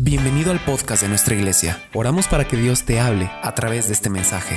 Bienvenido al podcast de nuestra iglesia. Oramos para que Dios te hable a través de este mensaje.